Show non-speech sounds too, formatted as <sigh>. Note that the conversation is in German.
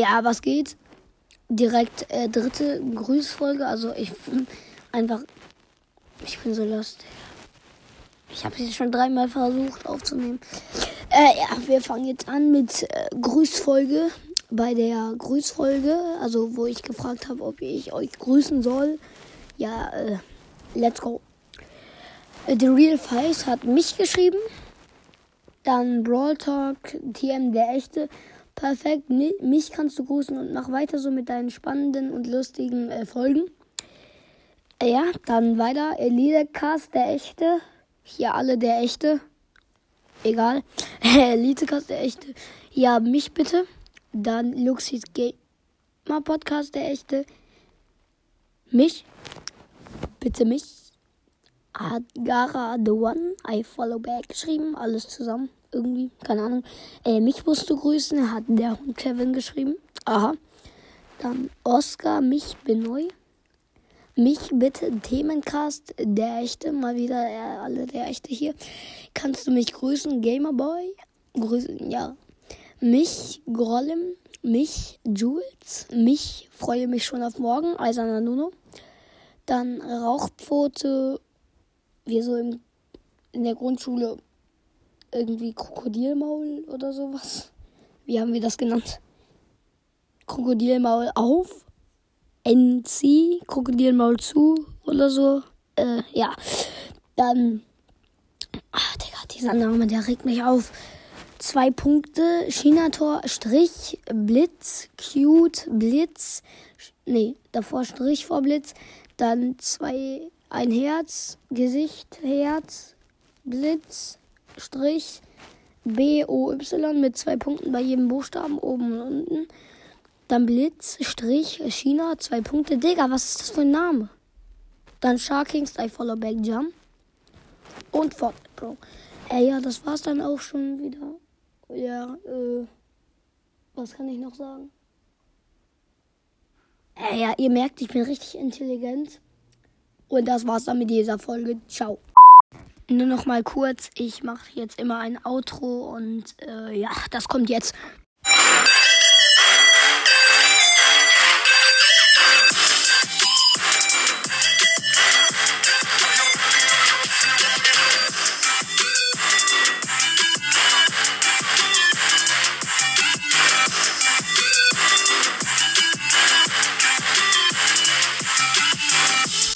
Ja, was geht? Direkt äh, dritte Grüßfolge. Also ich einfach. Ich bin so lost. Ich habe sie schon dreimal versucht aufzunehmen. Äh, ja, wir fangen jetzt an mit äh, Grüßfolge. Bei der Grüßfolge, also wo ich gefragt habe, ob ich euch grüßen soll. Ja, äh, let's go. Äh, The Real Face hat mich geschrieben. Dann Brawl Talk, TM der echte. Perfekt, mich kannst du grüßen und mach weiter so mit deinen spannenden und lustigen äh, Folgen. Äh, ja, dann weiter. Elitecast der echte. Hier alle der echte. Egal. <laughs> Elitecast der echte. Ja, mich bitte. Dann Luxis Gamer Podcast der echte. Mich. Bitte mich. Hat Gara the One, I follow back geschrieben. Alles zusammen. Irgendwie. Keine Ahnung. Äh, mich musst du grüßen. Hat der Hund Kevin geschrieben. Aha. Dann Oscar, mich bin neu. Mich bitte Themencast, der echte, mal wieder äh, alle der echte hier. Kannst du mich grüßen, Gamerboy? Grüßen, ja. Mich, Grollem, mich, Jules, mich, freue mich schon auf morgen, Eiserner Nuno. Dann Rauchpfote, wir so im, in der Grundschule irgendwie Krokodilmaul oder sowas. Wie haben wir das genannt? Krokodilmaul auf, NC, Krokodilmaul zu oder so. Äh, ja. Dann. Ach, Digga, dieser Name, der regt mich auf. Zwei Punkte. Chinator, Strich, Blitz, Cute, Blitz. Nee, davor Strich vor Blitz. Dann zwei, ein Herz, Gesicht, Herz, Blitz, Strich, B, O, Y mit zwei Punkten bei jedem Buchstaben oben und unten. Dann Blitz, Strich, China, zwei Punkte. Digga, was ist das für ein Name? Dann Sharkings, I Follow Back Jump. Und Fortnite Pro. Ey, ja, das war's dann auch schon wieder. Ja, äh. Was kann ich noch sagen? Ey, ja, ihr merkt, ich bin richtig intelligent. Und das war's dann mit dieser Folge. Ciao. Nur noch mal kurz, ich mache jetzt immer ein Outro und äh, ja, das kommt jetzt.